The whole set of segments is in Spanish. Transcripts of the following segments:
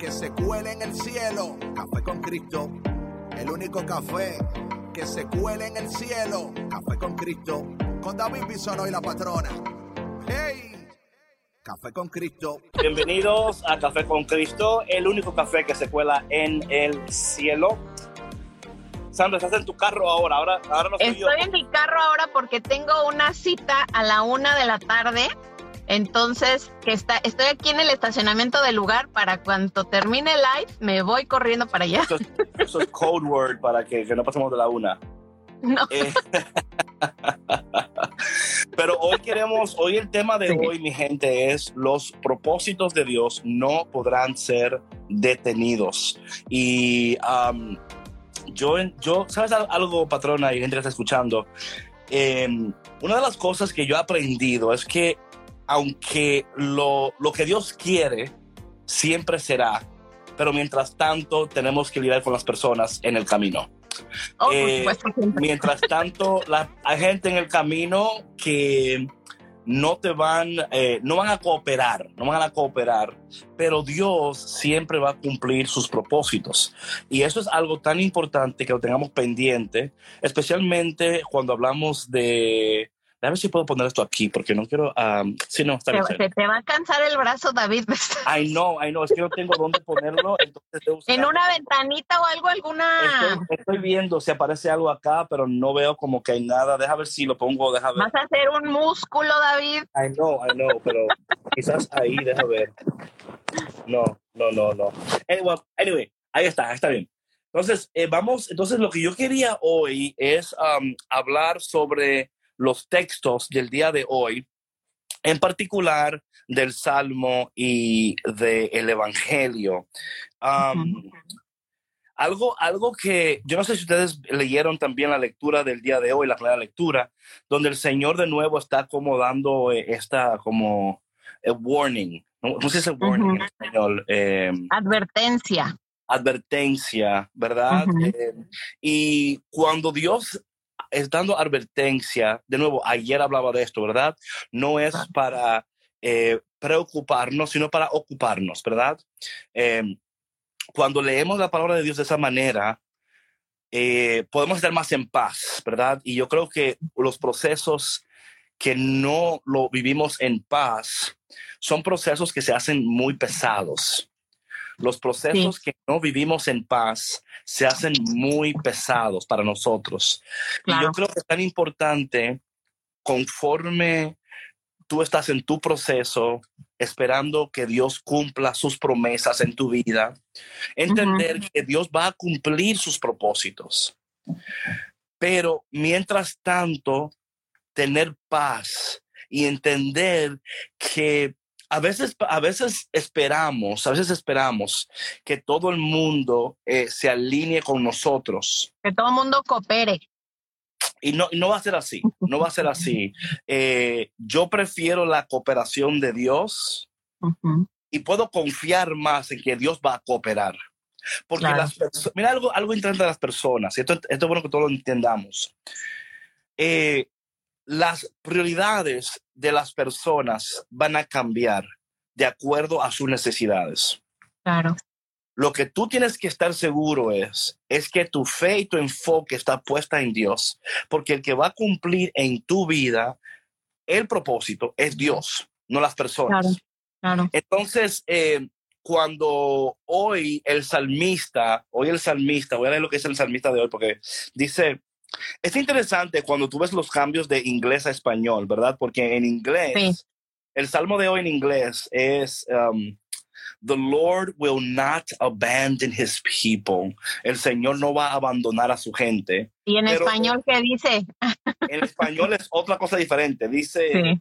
que se cuele en el cielo. Café con Cristo. El único café que se cuele en el cielo. Café con Cristo. Con David Bisono y la patrona. ¡Hey! Café con Cristo. Bienvenidos a Café con Cristo, el único café que se cuela en el cielo. Sandra, estás en tu carro ahora, ahora, ahora no soy yo. Estoy en mi carro ahora porque tengo una cita a la una de la tarde. Entonces, que está, estoy aquí en el estacionamiento del lugar para cuando termine el live, me voy corriendo para allá. Eso es, eso es code word para que, que no pasemos de la una. No. Eh, pero hoy queremos, hoy el tema de hoy, mi gente, es los propósitos de Dios no podrán ser detenidos. Y um, yo, yo, ¿sabes algo, patrona y gente que está escuchando? Eh, una de las cosas que yo he aprendido es que aunque lo, lo que Dios quiere siempre será, pero mientras tanto tenemos que lidiar con las personas en el camino. Oh, Eh, mientras tanto, la- hay gente en el camino que no te van, eh, no van a cooperar, no van a cooperar, pero Dios siempre va a cumplir sus propósitos. Y eso es algo tan importante que lo tengamos pendiente, especialmente cuando hablamos de... Déjame ver si puedo poner esto aquí, porque no quiero... um, sí, no, está bien. Se, te va a cansar el brazo, David. I know, I know, es que no tengo dónde ponerlo, entonces debo en una ventanita o algo, alguna. Estoy, estoy viendo si aparece algo acá, pero no veo como que hay nada. Deja ver si lo pongo, deja ver. Vas a hacer un músculo, David. I know, I know, pero quizás ahí, deja ver. No, no, no, no. Anyway, anyway ahí está, está bien. Entonces, eh, vamos, entonces lo que yo quería hoy es um, hablar sobre los textos del día de hoy, en particular del Salmo y del Evangelio. Um, algo, algo que yo no sé si ustedes leyeron también la lectura del día de hoy, la primera lectura, donde el Señor de nuevo está como dando eh, esta como eh, warning, no, no sé si es warning en español, eh, Advertencia. advertencia, ¿verdad? Eh, y cuando Dios es dando advertencia, de nuevo, ayer hablaba de esto, ¿verdad? No es para eh, preocuparnos, sino para ocuparnos, ¿verdad? Eh, cuando leemos la palabra de Dios de esa manera, eh, podemos estar más en paz, ¿verdad? Y yo creo que los procesos que no lo vivimos en paz son procesos que se hacen muy pesados. Los procesos que no vivimos en paz se hacen muy pesados para nosotros. Y yo creo que es tan importante conforme tú estás en tu proceso, esperando que Dios cumpla sus promesas en tu vida, entender que Dios va a cumplir sus propósitos. Pero mientras tanto, tener paz y entender que a veces, a veces esperamos, a veces esperamos que todo el mundo eh, se alinee con nosotros. Que todo el mundo coopere. Y no, y no va a ser así, no va a ser así. Eh, yo prefiero la cooperación de Dios Ujú. y puedo confiar más en que Dios va a cooperar. Porque Claro. las perso- mira algo, algo interesante de las personas, y esto, esto es bueno que todos lo entendamos. Eh, las prioridades de las personas van a cambiar de acuerdo a sus necesidades. Claro. Lo que tú tienes que estar seguro es, es que tu fe y tu enfoque está puesta en Dios, porque el que va a cumplir en tu vida el propósito es Dios, no las personas. Claro. Claro. Entonces, eh, cuando hoy el salmista, hoy el salmista, voy a leer lo que es el salmista de hoy, porque dice, es interesante cuando tú ves los cambios de inglés a español, ¿verdad? Porque en inglés, Sí. el salmo de hoy en inglés es, um, The Lord will not abandon his people. El Señor no va a abandonar a su gente. Y en Pero- español, ¿qué dice? En español es otra cosa diferente. Dice, Sí.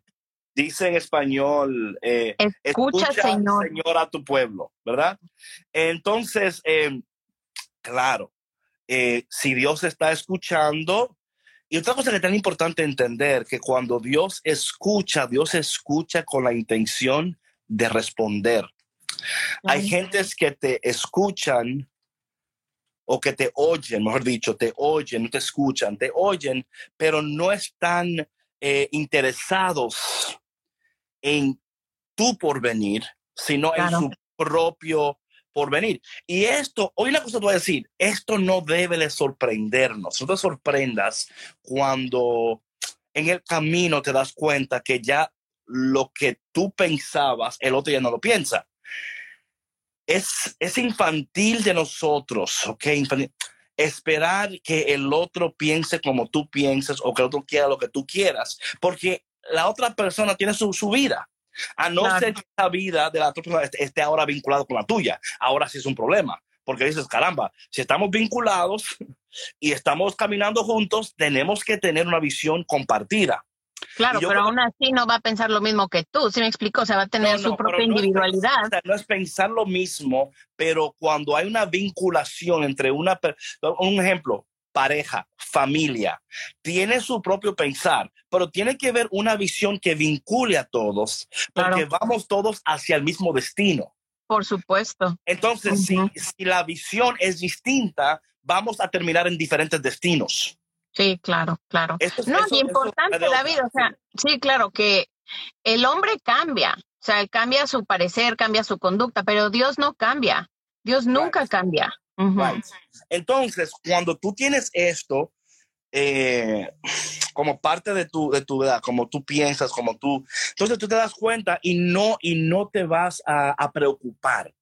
dice en español, eh, escucha, Señor. Señor. a tu pueblo, ¿verdad? Entonces, em, claro, eh, si Dios está escuchando, y otra cosa que es tan importante entender, que cuando Dios escucha, Dios escucha con la intención de responder. Hay gentes que te escuchan o que te oyen, mejor dicho, te oyen, no te escuchan, te oyen, pero no están eh, interesados en tu porvenir, sino en su propio porvenir. Y esto, hoy una cosa te voy a decir, esto no debe de sorprendernos, no te sorprendas cuando en el camino te das cuenta que ya lo que tú pensabas, el otro ya no lo piensa. Es, es infantil de nosotros, ¿ok? Esperar que el otro piense como tú piensas o que el otro quiera lo que tú quieras, porque la otra persona tiene su, su vida. A no ser que la vida de la otra persona esté ahora vinculada con la tuya. Ahora sí es un problema, porque dices, caramba, si estamos vinculados y estamos caminando juntos, tenemos que tener una visión compartida. Claro, pero aún así no va a pensar lo mismo que tú, ¿sí me explico? O sea, va a tener su propia individualidad. no es pensar lo mismo, pero cuando hay una vinculación entre una, un ejemplo, pareja, familia, tiene su propio pensar, pero tiene que haber una visión que vincule a todos, porque vamos todos hacia el mismo destino. Por supuesto. Entonces, si, si la visión es distinta, vamos a terminar en diferentes destinos. Sí, claro, claro. no, es importante, David, o sea, sí, claro, que el hombre cambia, o sea, cambia su parecer, cambia su conducta, pero Dios no cambia, Dios nunca cambia. Entonces, cuando tú tienes esto eh, como parte de tu, de tu vida, como tú piensas, como tú, entonces tú te das cuenta y no, y no te vas a, preocupar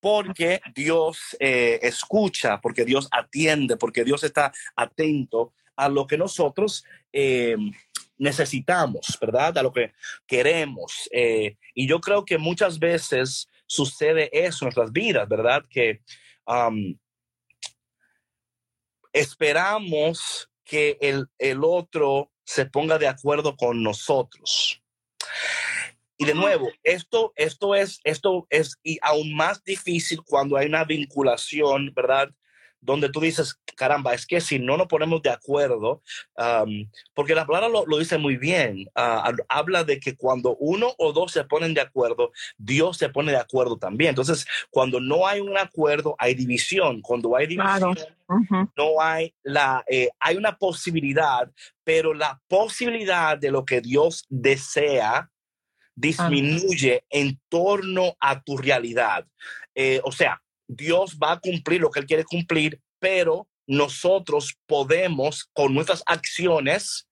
porque Dios eh, escucha, porque Dios atiende, porque Dios está atento a lo que nosotros eh, necesitamos, ¿verdad? A lo que queremos. y yo creo que muchas veces sucede eso en nuestras vidas, ¿verdad? Que esperamos que el, el otro se ponga de acuerdo con nosotros. Y de nuevo, esto, esto es, esto es y aún más difícil cuando hay una vinculación, ¿verdad? Donde tú dices, caramba, es que si no nos ponemos de acuerdo, porque la palabra lo, dice muy bien, ah, habla de que cuando uno o dos se ponen de acuerdo, Dios se pone de acuerdo también. Entonces, cuando no hay un acuerdo, hay división. Cuando hay división, no hay la, eh, hay una posibilidad, pero la posibilidad de lo que Dios desea disminuye en torno a tu realidad. Eh, o sea, Dios va a cumplir lo que Él quiere cumplir, pero nosotros podemos con nuestras acciones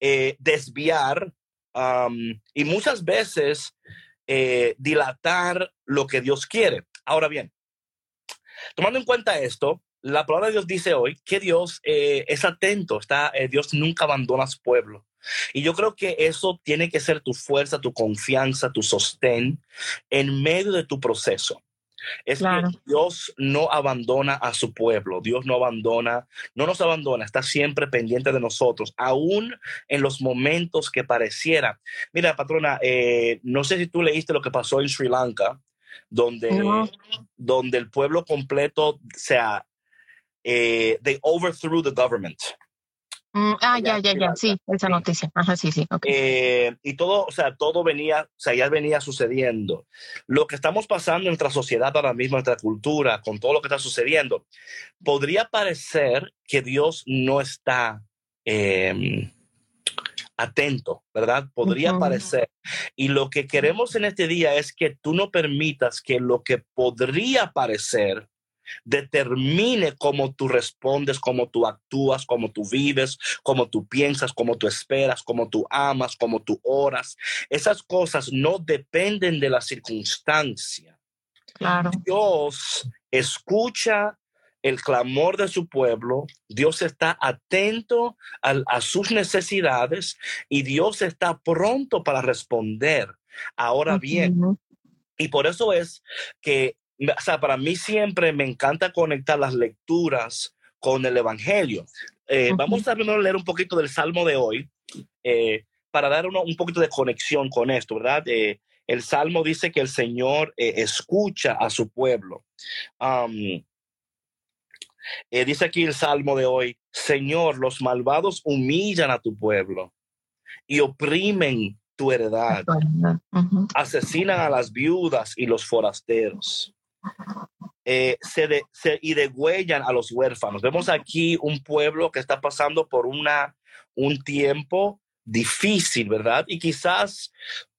eh, desviar y muchas veces eh, dilatar lo que Dios quiere. Ahora bien, tomando en cuenta esto, la palabra de Dios dice hoy que Dios eh, es atento, está, Dios nunca abandona a su pueblo. Y yo creo que eso tiene que ser tu fuerza, tu confianza, tu sostén en medio de tu proceso. Es que Dios no abandona a su pueblo, Dios no abandona, no nos abandona, está siempre pendiente de nosotros, aún en los momentos que pareciera. Mira, patrona, eh, no sé si tú leíste lo que pasó en Sri Lanka, donde, donde el pueblo completo, o sea, eh, they overthrew the government. Mm, ah, ya, ya, ya, sí, esa noticia. Ajá, sí, sí. Eh, y todo, o sea, todo venía, o sea, ya venía sucediendo. Lo que estamos pasando en nuestra sociedad ahora mismo, en nuestra cultura, con todo lo que está sucediendo, podría parecer que Dios no está em, atento, ¿verdad? Podría parecer. Y lo que queremos en este día es que tú no permitas que lo que podría parecer determine cómo tú respondes, cómo tú actúas, cómo tú vives, cómo tú piensas, cómo tú esperas, cómo tú amas, cómo tú oras. Esas cosas no dependen de la circunstancia. Claro. Dios escucha el clamor de su pueblo, Dios está atento a, sus necesidades y Dios está pronto para responder. Ahora bien, y por eso es que o sea, para mí siempre me encanta conectar las lecturas con el Evangelio. Eh, vamos a primero leer un poquito del Salmo de hoy. Eh, para dar un poquito de conexión con esto, ¿verdad? Eh, el Salmo dice que el Señor escucha a su pueblo. Dice aquí el Salmo de hoy, Señor, los malvados humillan a tu pueblo y oprimen tu heredad. Asesinan a las viudas y los forasteros. Eh, se, y degüellan a los huérfanos. Vemos aquí un pueblo que está pasando por una, un tiempo difícil, ¿verdad? Y quizás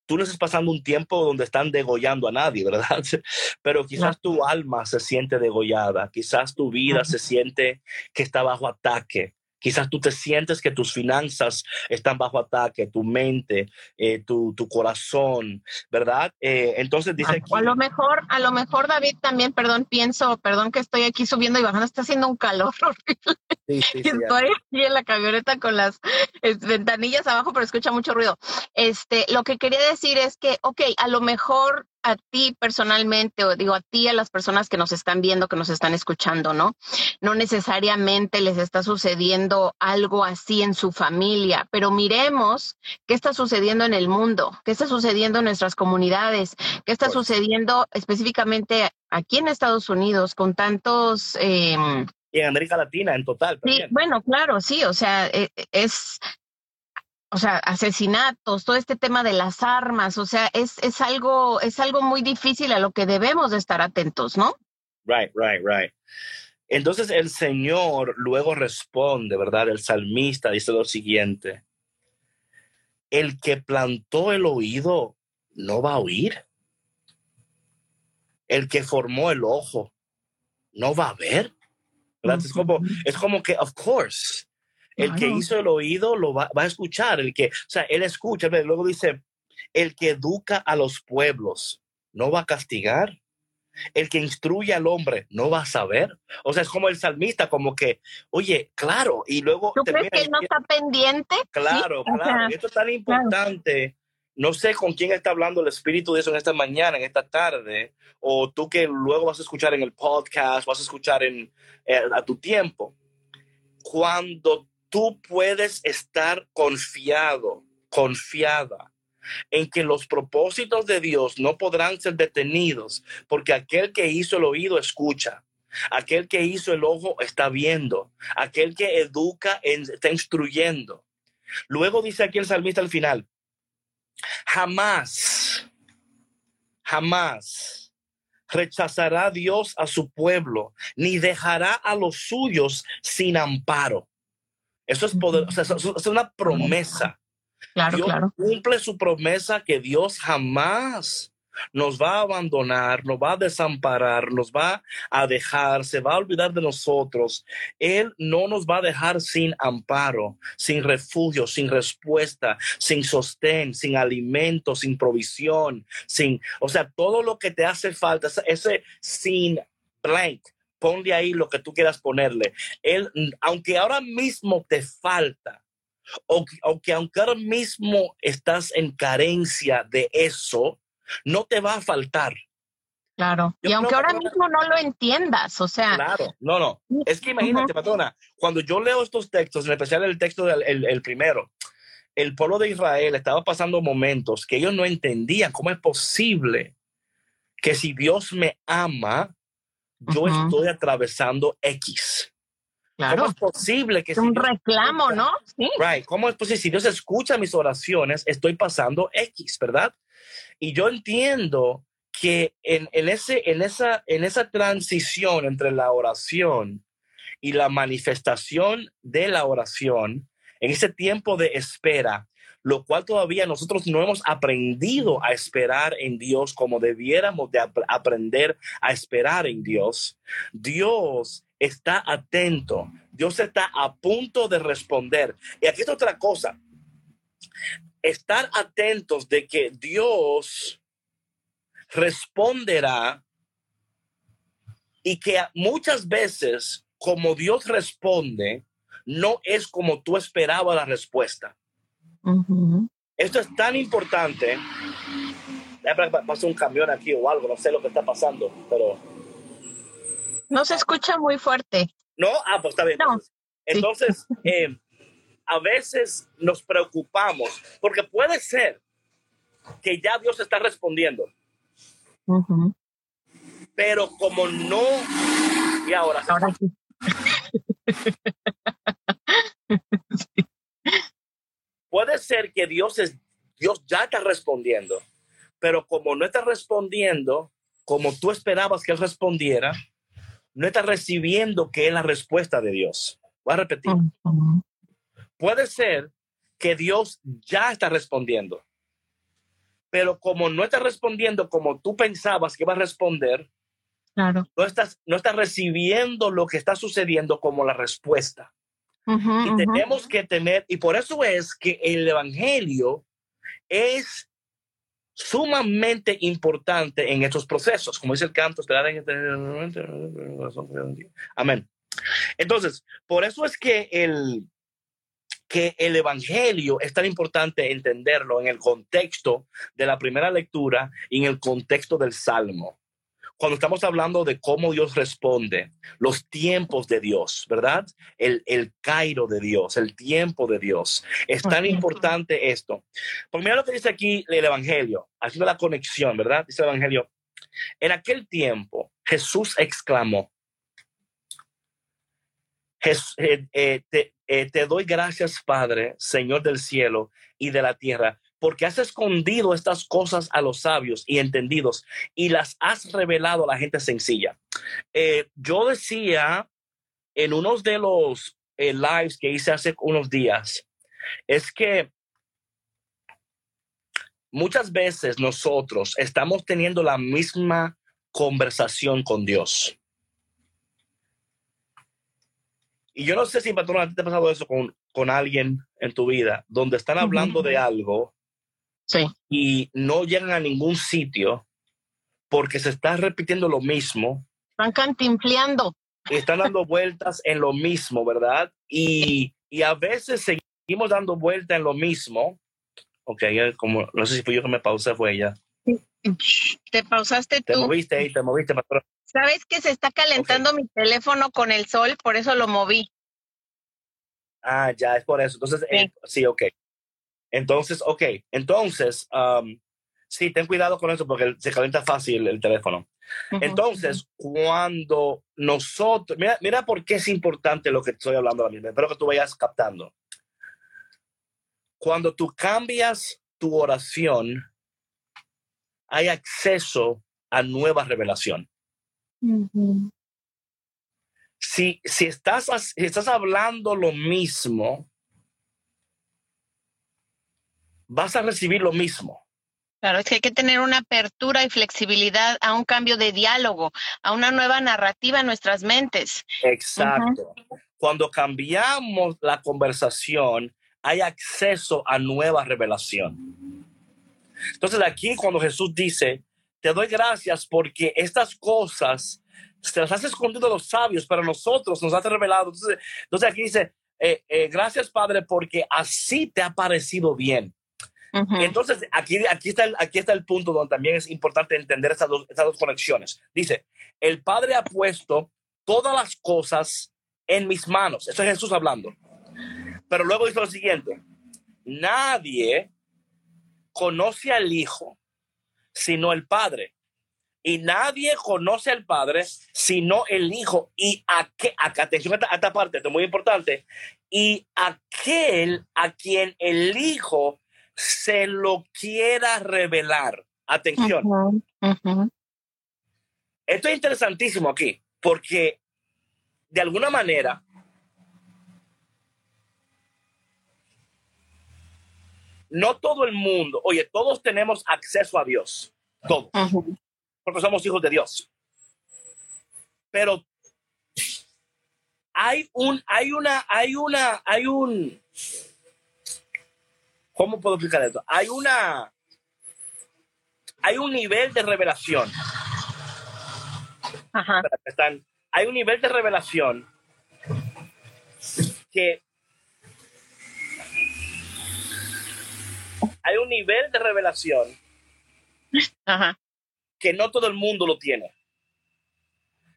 tú no estás pasando un tiempo donde están degollando a nadie, ¿verdad? Pero quizás tu alma se siente degollada, quizás tu vida se siente que está bajo ataque, Quizás tú te sientes que tus finanzas están bajo ataque, tu mente, eh, tu, tu, corazón, ¿verdad? Eh, entonces dice a, a lo mejor, a lo mejor David también, perdón, pienso, perdón que estoy aquí subiendo y bajando, está haciendo un calor horrible. Sí, sí, estoy aquí en la camioneta con las ventanillas abajo, pero escucha mucho ruido. Este, lo que quería decir es que, ok, a lo mejor a ti personalmente, o digo a ti, a las personas que nos están viendo, que nos están escuchando, ¿no? No necesariamente les está sucediendo algo así en su familia, pero miremos qué está sucediendo en el mundo, qué está sucediendo en nuestras comunidades, qué está sucediendo específicamente aquí en Estados Unidos con tantos... Em, y en América Latina en total. Sí, bueno, claro, sí, o sea, e, e, es, o sea, asesinatos, todo este tema de las armas, o sea, es, es, algo, es algo muy difícil a lo que debemos de estar atentos, ¿no? Right, right, right. Entonces el Señor luego responde, ¿verdad? El salmista dice lo siguiente, el que plantó el oído no va a oír. El que formó el ojo no va a ver. ¿verdad? Es, como, es como que, of course, el que hizo el oído lo va, a escuchar, el que, o sea, él escucha, luego dice, el que educa a los pueblos no va a castigar. El que instruye al hombre no va a saber. O sea, es como el salmista, como que, oye, claro, y luego... ¿Tú crees que él no está pendiente? Claro, claro. esto es tan importante. No sé con quién está hablando el Espíritu de eso en esta mañana, en esta tarde, o tú que luego vas a escuchar en el podcast, vas a escuchar en, eh, a tu tiempo. Cuando tú puedes estar confiado, confiada en que los propósitos de Dios no podrán ser detenidos, porque aquel que hizo el oído escucha, aquel que hizo el ojo está viendo, aquel que educa está instruyendo. Luego dice aquí el salmista al final, jamás, jamás rechazará Dios a su pueblo, ni dejará a los suyos sin amparo. Eso es poder, o sea, es una promesa. Claro, Dios claro. Cumple su promesa que Dios jamás nos va a abandonar, nos va a desamparar, nos va a dejar, se va a olvidar de nosotros. Él no nos va a dejar sin amparo, sin refugio, sin respuesta, sin sostén, sin alimento, sin provisión, sin, o sea, todo lo que te hace falta, ese sin blank, ponle ahí lo que tú quieras ponerle. Él, aunque ahora mismo te falta, o aunque, aunque ahora mismo estás en carencia de eso, no te va a faltar. Claro. y aunque ahora mismo no lo entiendas, o sea. Claro, no, no. Es que imagínate, patrona, cuando yo leo estos textos, en especial el texto del el, primero, el pueblo de Israel estaba pasando momentos que ellos no entendían cómo es posible que si Dios me ama, yo estoy atravesando X. Claro. ¿Cómo es posible que... Es un reclamo, ¿no? Sí. Right. ¿Cómo es posible? Si Dios escucha mis oraciones, estoy pasando X, ¿verdad? Y yo entiendo que en, en, ese, en, esa, en esa transición entre la oración y la manifestación de la oración, en ese tiempo de espera, lo cual todavía nosotros no hemos aprendido a esperar en Dios como debiéramos de aprender a esperar en Dios. Dios está atento, Dios está a punto de responder. Y aquí está otra cosa, estar atentos de que Dios responderá y que muchas veces como Dios responde, no es como tú esperabas la respuesta. Esto es tan importante. Pasó un camión aquí o algo, no sé lo que está pasando, pero. No se escucha muy fuerte. No, ah, pues está bien. Entonces, eh, a veces nos preocupamos porque puede ser que ya Dios está respondiendo. Pero como no, y ahora, ahora sí. puede ser que Dios es Dios ya está respondiendo, pero como no está respondiendo como tú esperabas que él respondiera, no está recibiendo que es la respuesta de Dios. Voy a repetir. Puede ser que Dios ya está respondiendo, pero como no está respondiendo como tú pensabas que iba a responder, claro. no, estás, no estás recibiendo lo que está sucediendo como la respuesta. Y tenemos que tener, y por eso es que el Evangelio es sumamente importante en estos procesos, como dice el canto, amén. Entonces, por eso es que el, que el Evangelio es tan importante entenderlo en el contexto de la primera lectura y en el contexto del Salmo cuando estamos hablando de cómo Dios responde, los tiempos de Dios, ¿verdad? El, el Cairo de Dios, el tiempo de Dios. Es tan importante esto. Porque mira lo que dice aquí el Evangelio, haciendo la conexión, ¿verdad? Dice el Evangelio. En aquel tiempo, Jesús exclamó, eh, eh, te, eh, te doy gracias, Padre, Señor del cielo y de la tierra, porque has escondido estas cosas a los sabios y entendidos y las has revelado a la gente sencilla. Eh, yo decía en uno de los eh, lives que hice hace unos días, es que muchas veces nosotros estamos teniendo la misma conversación con Dios. Y yo no sé si, patrón, te ha pasado eso con, con alguien en tu vida, donde están hablando de algo y no llegan a ningún sitio porque se está repitiendo lo mismo. Están cantinfleando. Están dando vueltas en lo mismo, ¿verdad? Y, y a veces seguimos dando vueltas en lo mismo. Ok, como no sé si fui yo que me pausé, fue ella. Te pausaste tú. Te moviste ahí, te moviste, ¿Sabes que se está calentando mi teléfono con el sol? Por eso lo moví. Ah, ya, es por eso. Entonces, sí, eh, sí ok. Entonces, ok, entonces, um, sí, ten cuidado con eso porque se calienta fácil el teléfono. Entonces, cuando nosotros, mira, mira por qué es importante lo que estoy hablando ahora mismo, espero que tú vayas captando. Cuando tú cambias tu oración, hay acceso a nueva revelación. si, si, estás, si estás hablando lo mismo, vas a recibir lo mismo. Claro, es que hay que tener una apertura y flexibilidad a un cambio de diálogo, a una nueva narrativa en nuestras mentes. Exacto. Cuando cambiamos la conversación, hay acceso a nueva revelación. Entonces aquí cuando Jesús dice, te doy gracias porque estas cosas se las has escondido a los sabios, pero nosotros nos has revelado. Entonces, entonces aquí dice, eh, eh, gracias Padre porque así te ha parecido bien. Entonces, aquí, aquí, está el, aquí está el punto donde también es importante entender estas dos, dos conexiones. Dice, el Padre ha puesto todas las cosas en mis manos. Eso es Jesús hablando. Pero luego dice lo siguiente, nadie conoce al Hijo sino el Padre. Y nadie conoce al Padre sino el Hijo. Y a qué, atención a esta parte, esto es muy importante. Y aquel a quien el Hijo se lo quiera revelar. Atención. Esto es interesantísimo aquí, porque de alguna manera no todo el mundo, oye, todos tenemos acceso a Dios, todos, porque somos hijos de Dios. Pero hay un, hay una, hay una, hay un, ¿Cómo puedo explicar esto? Hay una. Hay un nivel de revelación. Ajá. Están, hay un nivel de revelación que. Hay un nivel de revelación Ajá. que no todo el mundo lo tiene.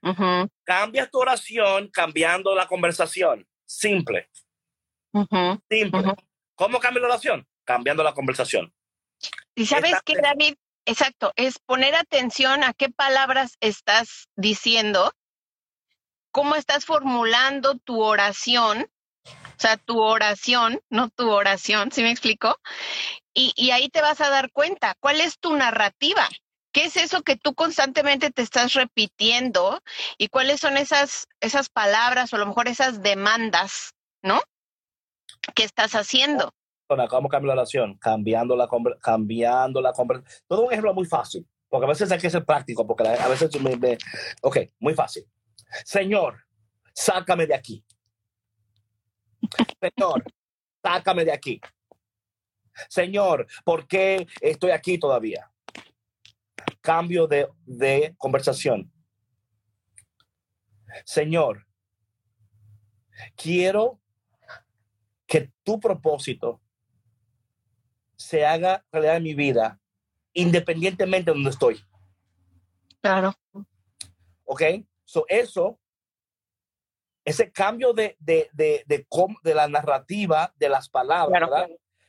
Ajá. Cambia tu oración cambiando la conversación. Simple. Simple. ¿Cómo cambia la oración? Cambiando la conversación. Y sabes qué, David, exacto, es poner atención a qué palabras estás diciendo, cómo estás formulando tu oración, o sea, tu oración, no tu oración, ¿sí me explico? Y, y ahí te vas a dar cuenta, ¿cuál es tu narrativa? ¿Qué es eso que tú constantemente te estás repitiendo? ¿Y cuáles son esas, esas palabras o a lo mejor esas demandas, ¿no? ¿Qué estás haciendo? ¿Cómo cambia la oración? Cambiando la, cambiando la conversación. Todo un ejemplo muy fácil, porque a veces hay que ser práctico, porque a veces me, me, ok, muy fácil. Señor, sácame de aquí. Señor, sácame de aquí. Señor, ¿por qué estoy aquí todavía? Cambio de, de conversación. Señor, quiero que tu propósito se haga realidad en mi vida, independientemente de donde estoy. Claro. ¿Ok? So, eso, ese cambio de, de, de, de, de la narrativa, de las palabras,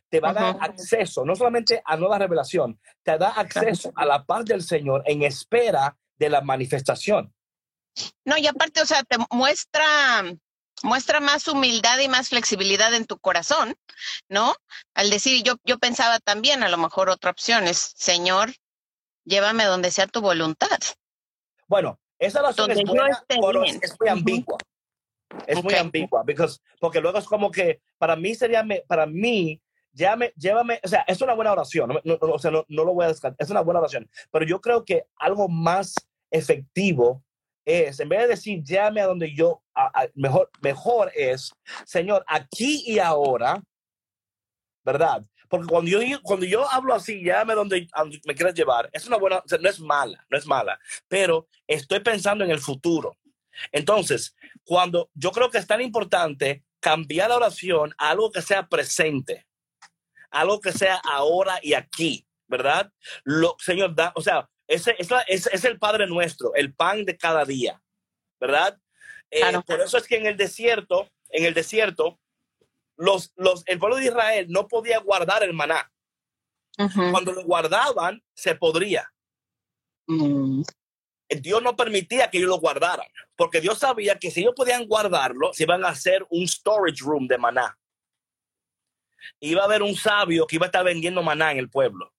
te va a dar acceso, no solamente a nueva revelación, te da acceso a la paz del Señor en espera de la manifestación. No, y aparte, o sea, te muestra muestra más humildad y más flexibilidad en tu corazón, ¿no? Al decir, yo, yo pensaba también, a lo mejor otra opción es, Señor, llévame donde sea tu voluntad. Bueno, esa razón es, buena, es, muy ambigua. Es muy ambigua, porque luego es como que para mí sería, para mí, llévame, llévame, o sea, es una buena oración, no, o sea, no, no lo voy a descartar, es una buena oración, pero yo creo que algo más efectivo es, en vez de decir, llame a donde yo, mejor, mejor es, Señor, aquí y ahora, ¿verdad? Porque cuando yo, cuando yo hablo así, llame a donde, me quieras llevar, es una buena, no es mala, no es mala, pero estoy pensando en el futuro. Entonces, cuando yo creo que es tan importante cambiar la oración a algo que sea presente, algo que sea ahora y aquí, ¿verdad? Lo, Señor, da, o sea, ese, es, el Padre nuestro, el pan de cada día, ¿verdad? Eh, por eso es que en el desierto, en el desierto, los, los, el pueblo de Israel no podía guardar el maná. Cuando lo guardaban, se podría. Mm. Dios no permitía que ellos lo guardaran, porque Dios sabía que si ellos podían guardarlo, se iban a hacer un storage room de maná. Iba a haber un sabio que iba a estar vendiendo maná en el pueblo.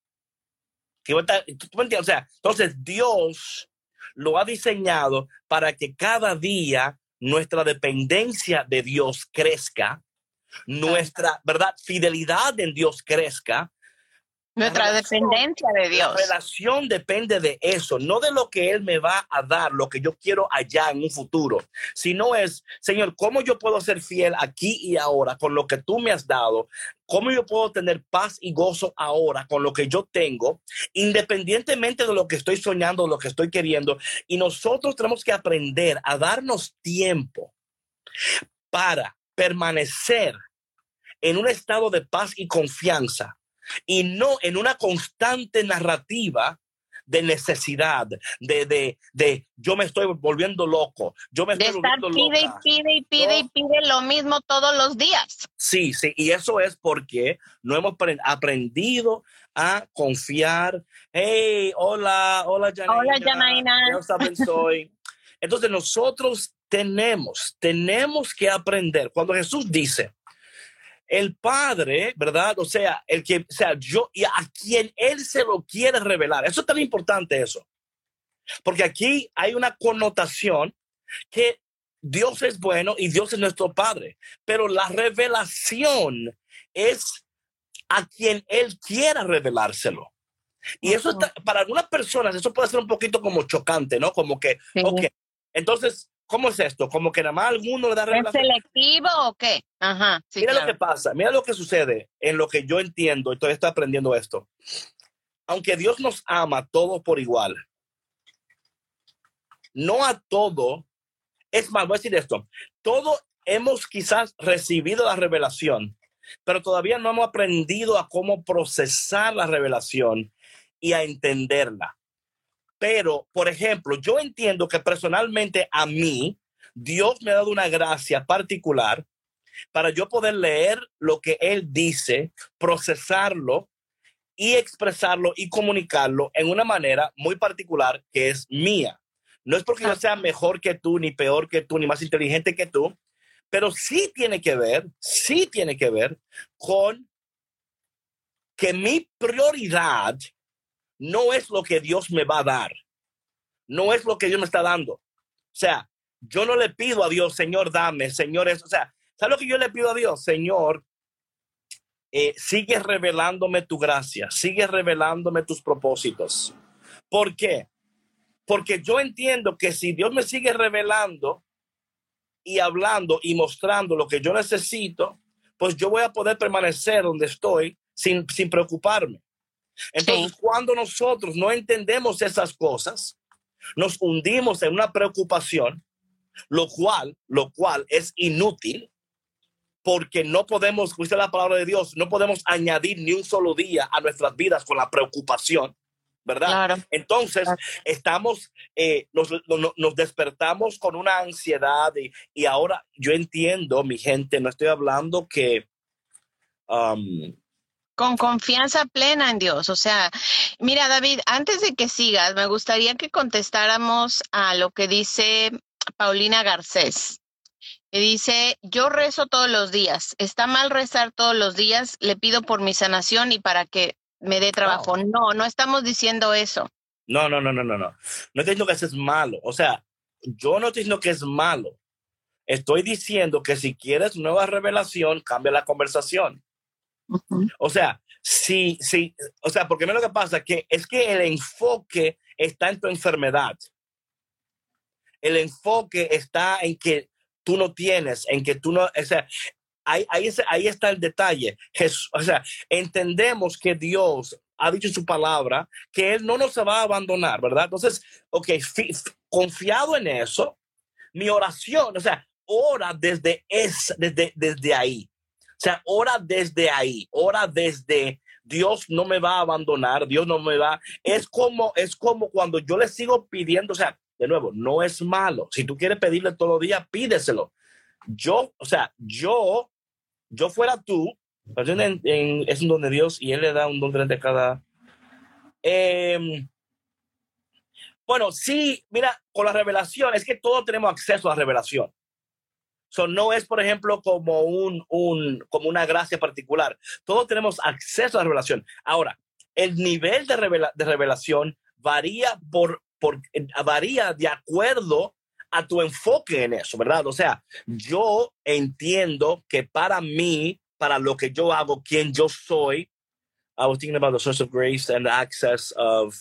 O sea, entonces Dios lo ha diseñado para que cada día nuestra dependencia de Dios crezca, nuestra, ¿verdad? Fidelidad en Dios crezca, nuestra dependencia de Dios. La relación depende de eso, no de lo que Él me va a dar, lo que yo quiero allá en un futuro, sino es, Señor, ¿cómo yo puedo ser fiel aquí y ahora con lo que tú me has dado? ¿Cómo yo puedo tener paz y gozo ahora con lo que yo tengo, independientemente de lo que estoy soñando, lo que estoy queriendo? Y nosotros tenemos que aprender a darnos tiempo para permanecer en un estado de paz y confianza y no en una constante narrativa de necesidad, de, de, de yo me estoy volviendo loco, yo me estoy volviendo pide y pide y pide y pide lo mismo todos los días. Sí, sí, y eso es porque no hemos aprendido a confiar. Hey, hola, hola, Janaina. Hola, Janaina. Ya saben, soy. Entonces nosotros tenemos, tenemos que aprender. Cuando Jesús dice, el Padre, ¿verdad? O sea, el que, o sea, yo y a quien Él se lo quiere revelar. Eso es tan importante eso. Porque aquí hay una connotación que Dios es bueno y Dios es nuestro Padre, pero la revelación es a quien Él quiera revelárselo. Y eso para algunas personas, eso puede ser un poquito como chocante, ¿no? Como que, ok, entonces ¿Cómo es esto? Como que nada más alguno le da revelación. ¿Es selectivo o qué? Ajá. mira lo que pasa, mira lo que sucede en lo que yo entiendo y todavía estoy aprendiendo esto. Aunque Dios nos ama todo por igual, no a todo, es más, voy a decir esto, todo hemos quizás recibido la revelación, pero todavía no hemos aprendido a cómo procesar la revelación y a entenderla. Pero, por ejemplo, yo entiendo que personalmente a mí, Dios me ha dado una gracia particular para yo poder leer lo que Él dice, procesarlo y expresarlo y comunicarlo en una manera muy particular que es mía. No es porque yo sea mejor que tú, ni peor que tú, ni más inteligente que tú, pero sí tiene que ver, sí tiene que ver con que mi prioridad no es lo que Dios me va a dar, no es lo que Dios me está dando. O sea, yo no le pido a Dios, Señor, dame, Señor, eso. O sea, ¿sabes lo que yo le pido a Dios? Señor, eh, sigue revelándome tu gracia, sigue revelándome tus propósitos. ¿Por qué? Porque yo entiendo que si Dios me sigue revelando y hablando y mostrando lo que yo necesito, pues yo voy a poder permanecer donde estoy sin, sin preocuparme. Entonces, cuando nosotros no entendemos esas cosas, nos hundimos en una preocupación, lo cual, lo cual es inútil, porque no podemos, dice la palabra de Dios, no podemos añadir ni un solo día a nuestras vidas con la preocupación, ¿verdad? Entonces, estamos, eh, nos, despertamos con una ansiedad y, y, ahora yo entiendo, mi gente, no estoy hablando que... Um, con confianza plena en Dios. O sea, mira, David, antes de que sigas, me gustaría que contestáramos a lo que dice Paulina Garcés. Y dice, yo rezo todos los días. ¿Está mal rezar todos los días? Le pido por mi sanación y para que me dé trabajo. No, no estamos diciendo eso. No, no, no, no, no, no. No estoy diciendo que eso es malo. O sea, yo no estoy diciendo que es malo. Estoy diciendo que si quieres nueva revelación, cambia la conversación. O sea, sí, sí, o sea, porque no lo que pasa que es que el enfoque está en tu enfermedad. El enfoque está en que tú no tienes, en que tú no, o sea, ahí, ahí, ahí está el detalle. o sea, entendemos que Dios ha dicho su palabra que Él no nos va a abandonar, ¿verdad? Entonces, ok, confiado en eso, mi oración, o sea, ora desde, es, desde, desde ahí. O sea, ora desde ahí, ora desde Dios no me va a abandonar, Dios no me va. Es como, es como cuando yo le sigo pidiendo, o sea, de nuevo, no es malo. Si tú quieres pedirle todos los días, pídeselo. Yo, o sea, yo, yo fuera tú, es un don de Dios y Él le da un don de cada. Em, bueno, sí, mira, con la revelación, es que todos tenemos acceso a la revelación. So, no es, por ejemplo, como, un, un, como una gracia particular. Todos tenemos acceso a la revelación. Ahora, el nivel de, de revelación varía, por, por, varía de acuerdo a tu enfoque en eso, ¿verdad? O sea, yo entiendo que para mí, para lo que yo hago, quien yo soy, I was thinking about the source of grace and the access of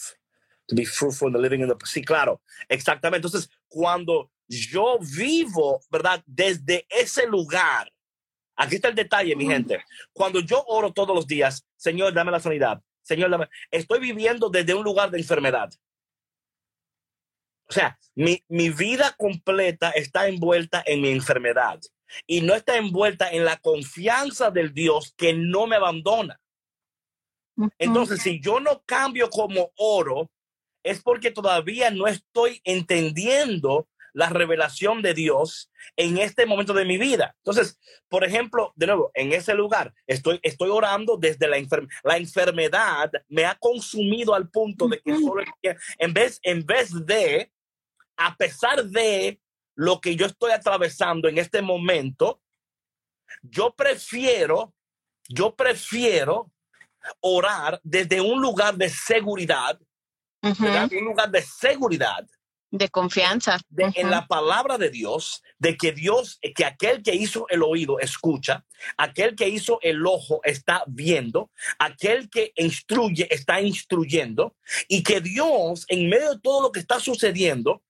to be fruitful in the living in the... Sí, claro, exactamente. Entonces, cuando yo vivo, ¿verdad? Desde ese lugar. Aquí está el detalle, mi gente. Cuando yo oro todos los días, Señor, dame la sanidad. Señor, dame. Estoy viviendo desde un lugar de enfermedad. O sea, mi, mi vida completa está envuelta en mi enfermedad y no está envuelta en la confianza del Dios que no me abandona. Entonces, si yo no cambio como oro, es porque todavía no estoy entendiendo la revelación de Dios en este momento de mi vida. Entonces, por ejemplo, de nuevo, en ese lugar estoy, estoy orando desde la, enfermedad. la enfermedad, me ha consumido al punto de que solo, en vez, en vez de, a pesar de lo que yo estoy atravesando en este momento, yo prefiero, yo prefiero orar desde un lugar de seguridad, un lugar de seguridad de confianza. En la palabra de Dios, de que Dios, que aquel que hizo el oído escucha, aquel que hizo el ojo está viendo, aquel que instruye está instruyendo, y que Dios, en medio de todo lo que está sucediendo,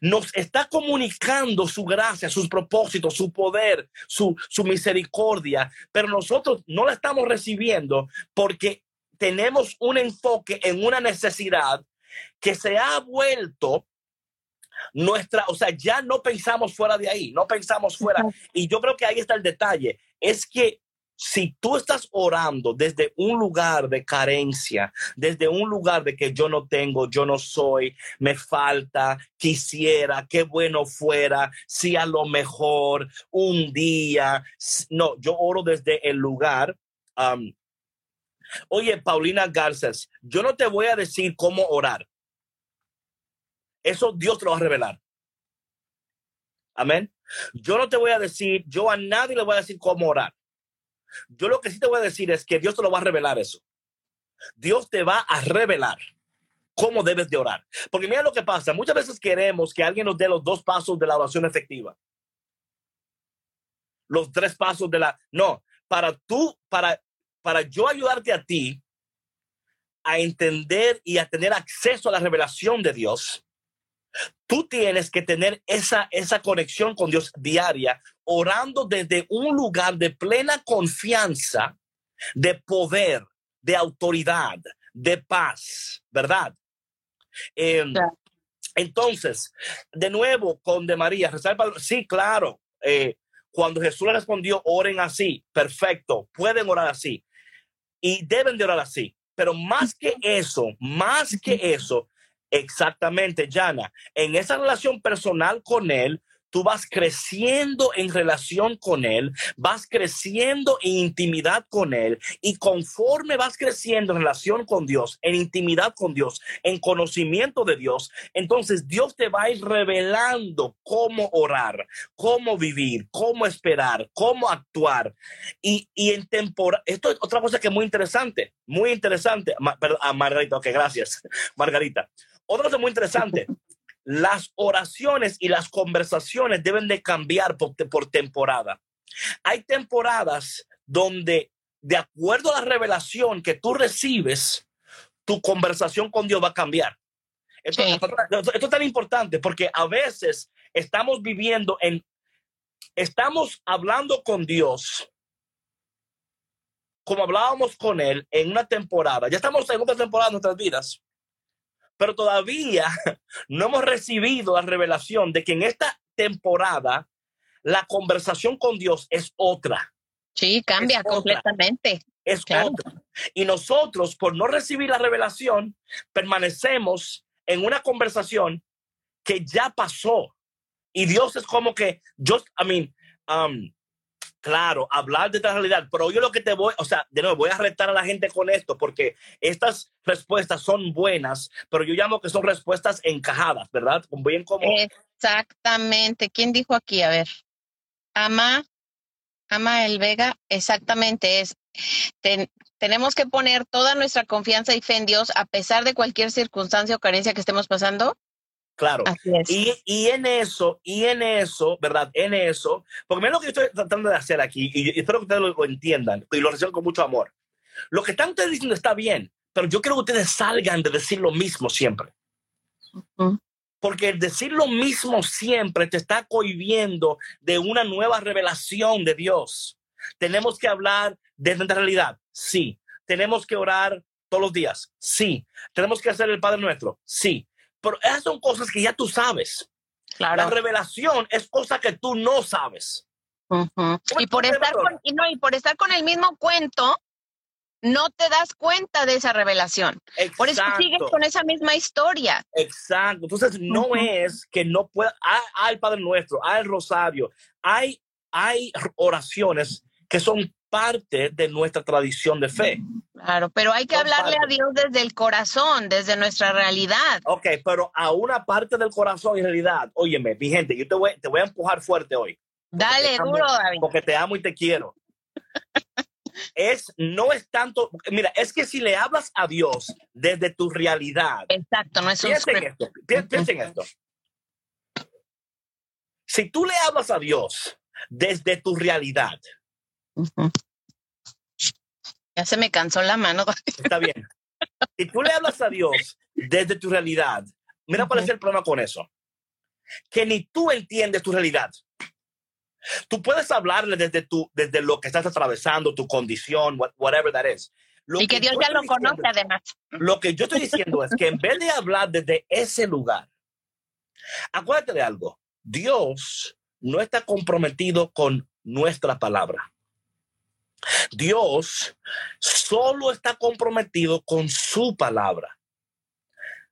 nos está comunicando su gracia, sus propósitos, su poder, su, su misericordia, pero nosotros no la estamos recibiendo porque tenemos un enfoque en una necesidad que se ha vuelto nuestra, o sea, ya no pensamos fuera de ahí, no pensamos fuera. Y yo creo que ahí está el detalle, es que si tú estás orando desde un lugar de carencia, desde un lugar de que yo no tengo, yo no soy, me falta, quisiera, qué bueno fuera, si a lo mejor un día, no, yo oro desde el lugar. oye, Paulina Garces, yo no te voy a decir cómo orar. Eso Dios te lo va a revelar. Amén. Yo no te voy a decir, yo a nadie le voy a decir cómo orar. Yo lo que sí te voy a decir es que Dios te lo va a revelar eso. Dios te va a revelar cómo debes de orar. Porque mira lo que pasa, muchas veces queremos que alguien nos dé los dos pasos de la oración efectiva. Los tres pasos de la... No, para tú, para, para yo ayudarte a ti a entender y a tener acceso a la revelación de Dios, Tú tienes que tener esa, esa conexión con Dios diaria, orando desde un lugar de plena confianza, de poder, de autoridad, de paz, ¿verdad? Em, entonces, de nuevo, con de María, sí, claro, eh, cuando Jesús le respondió, oren así, perfecto, pueden orar así y deben de orar así. Pero más que eso, más que eso, Exactamente, Jana. En esa relación personal con Él, tú vas creciendo en relación con Él, vas creciendo en intimidad con Él y conforme vas creciendo en relación con Dios, en intimidad con Dios, en conocimiento de Dios, entonces Dios te va a ir revelando cómo orar, cómo vivir, cómo esperar, cómo actuar. Y, en temporada, esto es otra cosa que es muy interesante, muy interesante. a Margarita, ok, gracias, Margarita. Otra cosa muy interesante, las oraciones y las conversaciones deben de cambiar por, temporada. Hay temporadas donde, de acuerdo a la revelación que tú recibes, tu conversación con Dios va a cambiar. Esto, esto, es tan importante porque a veces estamos viviendo en, estamos hablando con Dios como hablábamos con Él en una temporada. Ya estamos en otra temporada de nuestras vidas pero todavía no hemos recibido la revelación de que en esta temporada la conversación con Dios es otra. Sí, cambia completamente. Es otra. Y nosotros, por no recibir la revelación, permanecemos en una conversación que ya pasó. Y Dios es como que, just, I mean, um, claro, hablar de esta realidad, pero yo lo que te voy, o sea, de nuevo, voy a retar a la gente con esto porque estas respuestas son buenas, pero yo llamo que son respuestas encajadas, ¿verdad? Bien como... Exactamente. ¿Quién dijo aquí? A ver. Ama, Ama el Vega, exactamente es. tenemos que poner toda nuestra confianza y fe en Dios a pesar de cualquier circunstancia o carencia que estemos pasando. Claro. Y, y, en eso, y en eso, ¿verdad? En eso, porque mira lo que yo estoy tratando de hacer aquí, y, espero que ustedes lo, entiendan, y lo reciban con mucho amor. Lo que están ustedes diciendo está bien, pero yo quiero que ustedes salgan de decir lo mismo siempre. Porque el decir lo mismo siempre te está cohibiendo de una nueva revelación de Dios. Tenemos que hablar de esta realidad, sí. Tenemos que orar todos los días, sí. Tenemos que hacer el Padre Nuestro, sí. Pero esas son cosas que ya tú sabes. Claro. La revelación es cosa que tú no sabes. Y por estar con, y no, y por estar con el mismo cuento, no te das cuenta de esa revelación. Exacto. Por eso sigues con esa misma historia. Exacto. Entonces, no es que no pueda. Hay, Padre Nuestro, hay el Rosario, hay, hay oraciones que son parte de nuestra tradición de fe. Claro, pero hay que hablarle a Dios desde el corazón, desde nuestra realidad. Ok, pero a una parte del corazón y realidad, óyeme, mi gente, yo te voy, te voy a empujar fuerte hoy. Dale duro, David. Porque te amo y te quiero. es, no es tanto, mira, es que si le hablas a Dios desde tu realidad. Exacto, no es un piensa en esto, piensa en esto. Si tú le hablas a Dios desde tu realidad, ya se me cansó la mano. Está bien. Si tú le hablas a Dios desde tu realidad, mira cuál es el problema con eso. Que ni tú entiendes tu realidad. Tú puedes hablarle desde, tu, desde lo que estás atravesando, tu condición, whatever that is. y que, Dios ya lo conoce además. Lo que yo estoy diciendo es que en vez de hablar desde ese lugar, acuérdate de algo. Dios no está comprometido con nuestra palabra. Dios solo está comprometido con su palabra.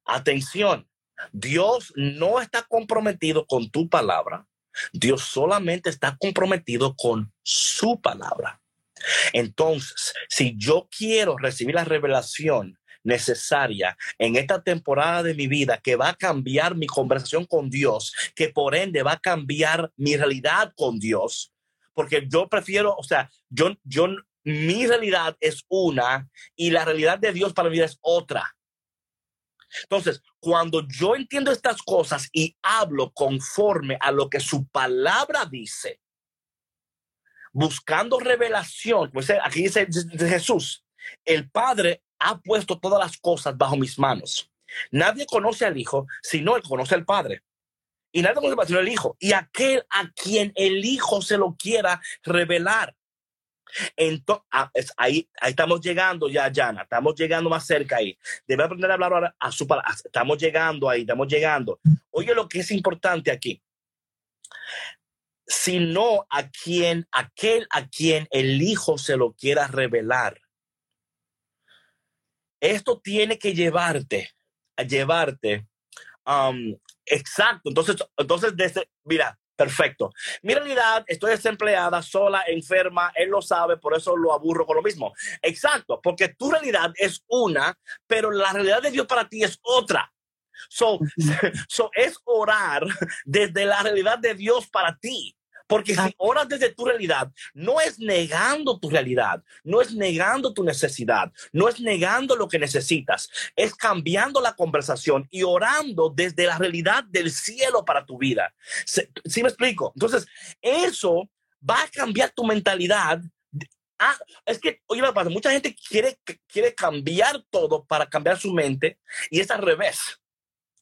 Atención, Dios no está comprometido con tu palabra. Dios solamente está comprometido con su palabra. Entonces, si yo quiero recibir la revelación necesaria en esta temporada de mi vida que va a cambiar mi conversación con Dios, que por ende va a cambiar mi realidad con Dios, porque yo prefiero, o sea, yo, yo, mi realidad es una y la realidad de Dios para vida es otra. Entonces, cuando yo entiendo estas cosas y hablo conforme a lo que su palabra dice, buscando revelación, pues eh, aquí dice Jesús, el Padre ha puesto todas las cosas bajo mis manos. Nadie conoce al Hijo, sino él conoce al Padre. Y nadie conoce al Padre, sino el Hijo. Y aquel a quien el Hijo se lo quiera revelar. Entonces, ah, ahí, estamos llegando ya, Jana, estamos llegando más cerca ahí. Debe aprender a hablar ahora a su palabra. Estamos llegando ahí, estamos llegando. Oye, lo que es importante aquí, sino a quien, aquel a quien el Hijo se lo quiera revelar. Esto tiene que llevarte, a llevarte, um, exacto. Entonces, entonces, desde, mira, Perfecto. Mi realidad, estoy desempleada, sola, enferma, él lo sabe, por eso lo aburro con lo mismo. Exacto, porque tu realidad es una, pero la realidad de Dios para ti es otra. So, so es orar desde la realidad de Dios para ti. Porque si oras desde tu realidad, no es negando tu realidad, no es negando tu necesidad, no es negando lo que necesitas, es cambiando la conversación y orando desde la realidad del cielo para tu vida. ¿Sí me explico? Entonces, eso va a cambiar tu mentalidad Ah, es que, oye, mucha gente quiere, quiere cambiar todo para cambiar su mente y es al revés.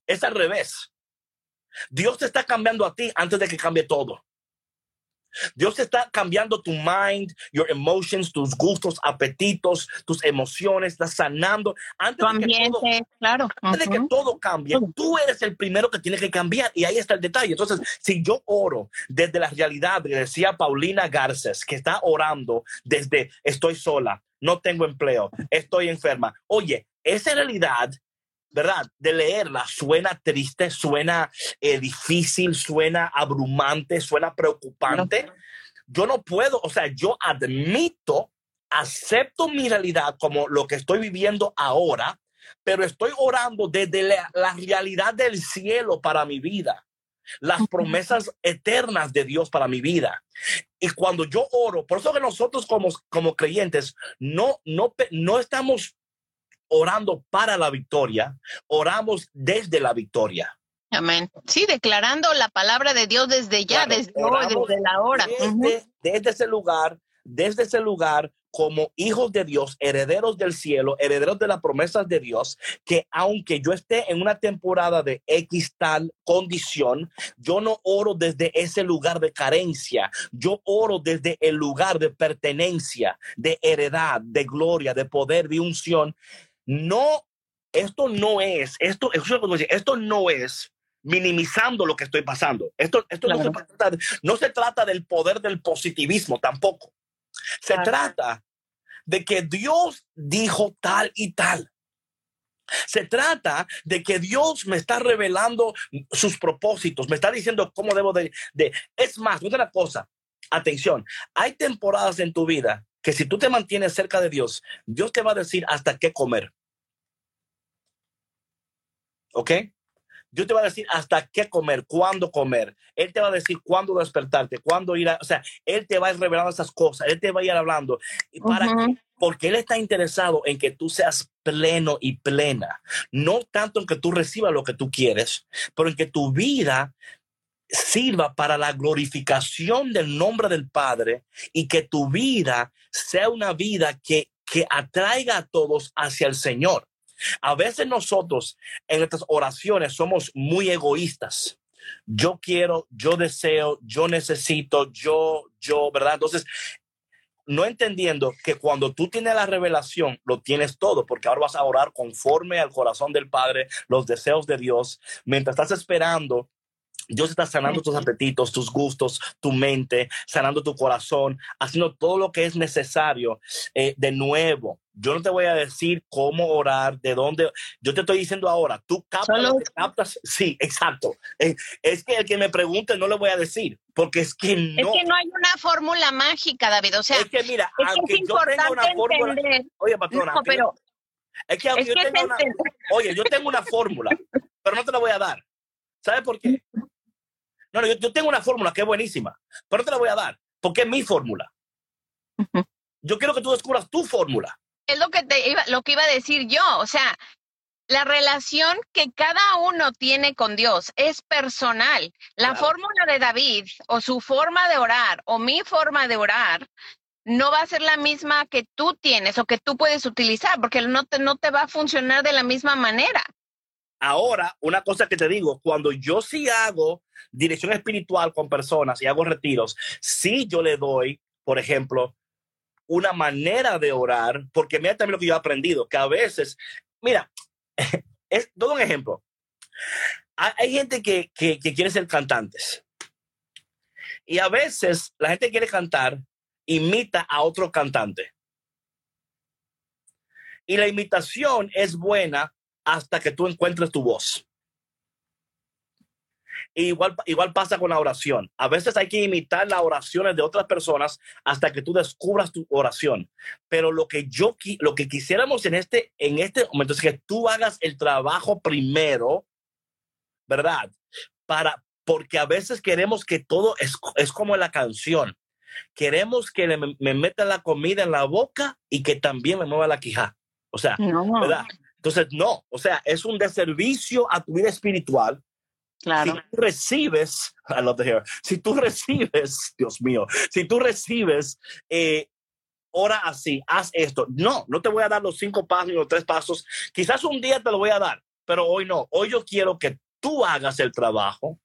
Es al revés. Dios te está cambiando a ti antes de que cambie todo. Dios está cambiando tu mind, your emotions, tus gustos, apetitos, tus emociones, está sanando. Antes de que todo, claro. Antes de que todo cambie, tú eres el primero que tiene que cambiar y ahí está el detalle. Entonces, si yo oro desde la realidad, decía Paulina Garces, que está orando desde estoy sola, no tengo empleo, estoy enferma. Oye, esa realidad ¿verdad? De leerla suena triste, suena eh, difícil, suena abrumante, suena preocupante. Yo no puedo, o sea, yo admito, acepto mi realidad como lo que estoy viviendo ahora, pero estoy orando desde la, realidad del cielo para mi vida las promesas eternas de Dios para mi vida. Y cuando yo oro, por eso que nosotros como, como creyentes no, no, no estamos orando para la victoria, oramos desde la victoria. Amén. Sí, declarando la palabra de Dios desde ya, desde hoy, desde la hora. Desde, ese lugar, desde ese lugar, como hijos de Dios, herederos del cielo, herederos de las promesas de Dios, que aunque yo esté en una temporada de X tal condición, yo no oro desde ese lugar de carencia, yo oro desde el lugar de pertenencia, de heredad, de gloria, de poder, de unción, no, esto no es, esto, esto no es minimizando lo que estoy pasando. Esto, esto no, se trata, no, se trata, del poder del positivismo tampoco. Se trata de que Dios dijo tal y tal. Se trata de que Dios me está revelando sus propósitos, me está diciendo cómo debo de... de... Es más, una cosa, atención, hay temporadas en tu vida que si tú te mantienes cerca de Dios, Dios te va a decir hasta qué comer. ¿Ok? Dios te va a decir hasta qué comer, cuándo comer. Él te va a decir cuándo despertarte, cuándo ir a, o sea, Él te va a ir revelando esas cosas, Él te va a ir hablando. ¿Y para Porque Él está interesado en que tú seas pleno y plena. No tanto en que tú recibas lo que tú quieres, pero en que tu vida sirva para la glorificación del nombre del Padre y que tu vida sea una vida que, que atraiga a todos hacia el Señor. A veces nosotros en nuestras oraciones somos muy egoístas. Yo quiero, yo deseo, yo necesito, yo, yo, ¿verdad? Entonces, no entendiendo que cuando tú tienes la revelación, lo tienes todo, porque ahora vas a orar conforme al corazón del Padre, los deseos de Dios, mientras estás esperando Dios está sanando tus apetitos, tus gustos, tu mente, sanando tu corazón, haciendo todo lo que es necesario. Eh, de nuevo, yo no te voy a decir cómo orar, de dónde. Yo te estoy diciendo ahora, tú captas, Sí, exacto. Eh, es que el que me pregunte no le voy a decir, porque es que no. Es que no hay una fórmula mágica, David. O sea, es que mira, aunque yo tenga una fórmula. Oye, patrona, pero. Es que aunque yo tenga una. Oye, yo tengo una fórmula, pero no te la voy a dar. ¿Sabes por qué? No, no yo, tengo una fórmula que es buenísima, pero no te la voy a dar, porque es mi fórmula. Yo quiero que tú descubras tu fórmula. Es lo que, te iba, lo que iba a decir yo, o sea, la relación que cada uno tiene con Dios es personal. La fórmula de David o su forma de orar o mi forma de orar no va a ser la misma que tú tienes o que tú puedes utilizar porque no te, no te va a funcionar de la misma manera. Ahora, una cosa que te digo, cuando yo sí hago dirección espiritual con personas y hago retiros, sí yo le doy, por ejemplo, una manera de orar, porque mira también lo que yo he aprendido, que a veces, mira, es todo un ejemplo. Hay, gente que, que, que quiere ser cantantes. Y a veces la gente quiere cantar, imita a otro cantante. Y la imitación es buena hasta que tú encuentres tu voz. igual, igual pasa con la oración. A veces hay que imitar las oraciones de otras personas hasta que tú descubras tu oración. Pero lo que yo lo que quisiéramos en este, en este momento es que tú hagas el trabajo primero, ¿verdad? Para, porque a veces queremos que todo es, es como la canción. Queremos que me meta la comida en la boca y que también me mueva la quija. O sea, ¿verdad? Entonces, no, o sea, es un deservicio a tu vida espiritual. Claro. Si tú recibes, I love to hear, si tú recibes, Dios mío, si tú recibes, eh, ora así, haz esto. No, no te voy a dar los cinco pasos ni los tres pasos. Quizás un día te lo voy a dar, pero hoy no. Hoy yo quiero que tú hagas el trabajo.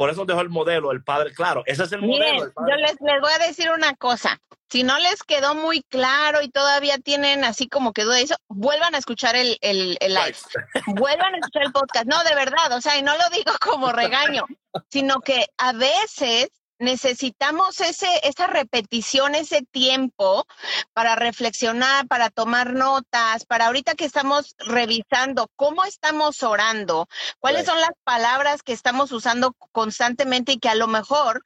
Por eso dejó el modelo, el padre, claro, ese es el modelo. yo les, les voy a decir una cosa si no les quedó muy claro y todavía tienen así como que duda eso, vuelvan a escuchar el, el, live. vuelvan a escuchar el podcast. No, de verdad, o sea, y no lo digo como regaño, sino que a veces necesitamos ese, esa repetición, ese tiempo para reflexionar, para tomar notas, para ahorita que estamos revisando cómo estamos orando, cuáles son las palabras que estamos usando constantemente y que a lo mejor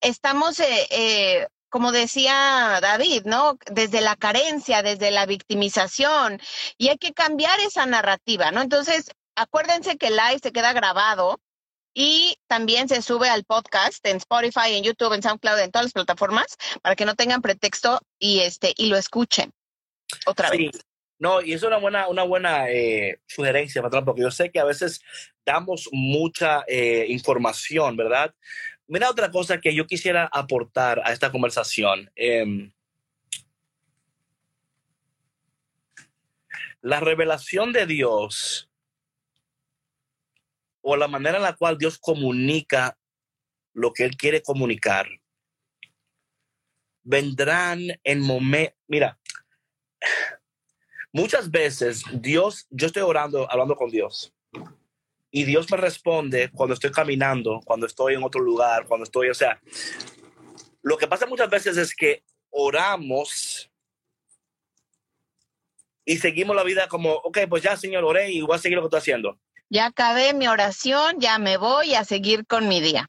estamos eh, eh, como decía David, ¿no? Desde la carencia, desde la victimización, y hay que cambiar esa narrativa, ¿no? Entonces, acuérdense que el live se queda grabado y también se sube al podcast en Spotify, en YouTube, en SoundCloud, en todas las plataformas, para que no tengan pretexto y este y lo escuchen otra vez. No, y es una buena, una buena eh, sugerencia, patrón, porque yo sé que a veces damos mucha eh, información, ¿verdad? Mira otra cosa que yo quisiera aportar a esta conversación. Em, la revelación de Dios o la manera en la cual Dios comunica lo que Él quiere comunicar, vendrán en momentos, mira, muchas veces Dios, yo estoy orando, hablando con Dios, y Dios me responde cuando estoy caminando, cuando estoy en otro lugar, cuando estoy, o sea, lo que pasa muchas veces es que oramos y seguimos la vida como, ok, pues ya, Señor, oré y voy a seguir lo que estoy haciendo. Ya acabé mi oración, ya me voy a seguir con mi día.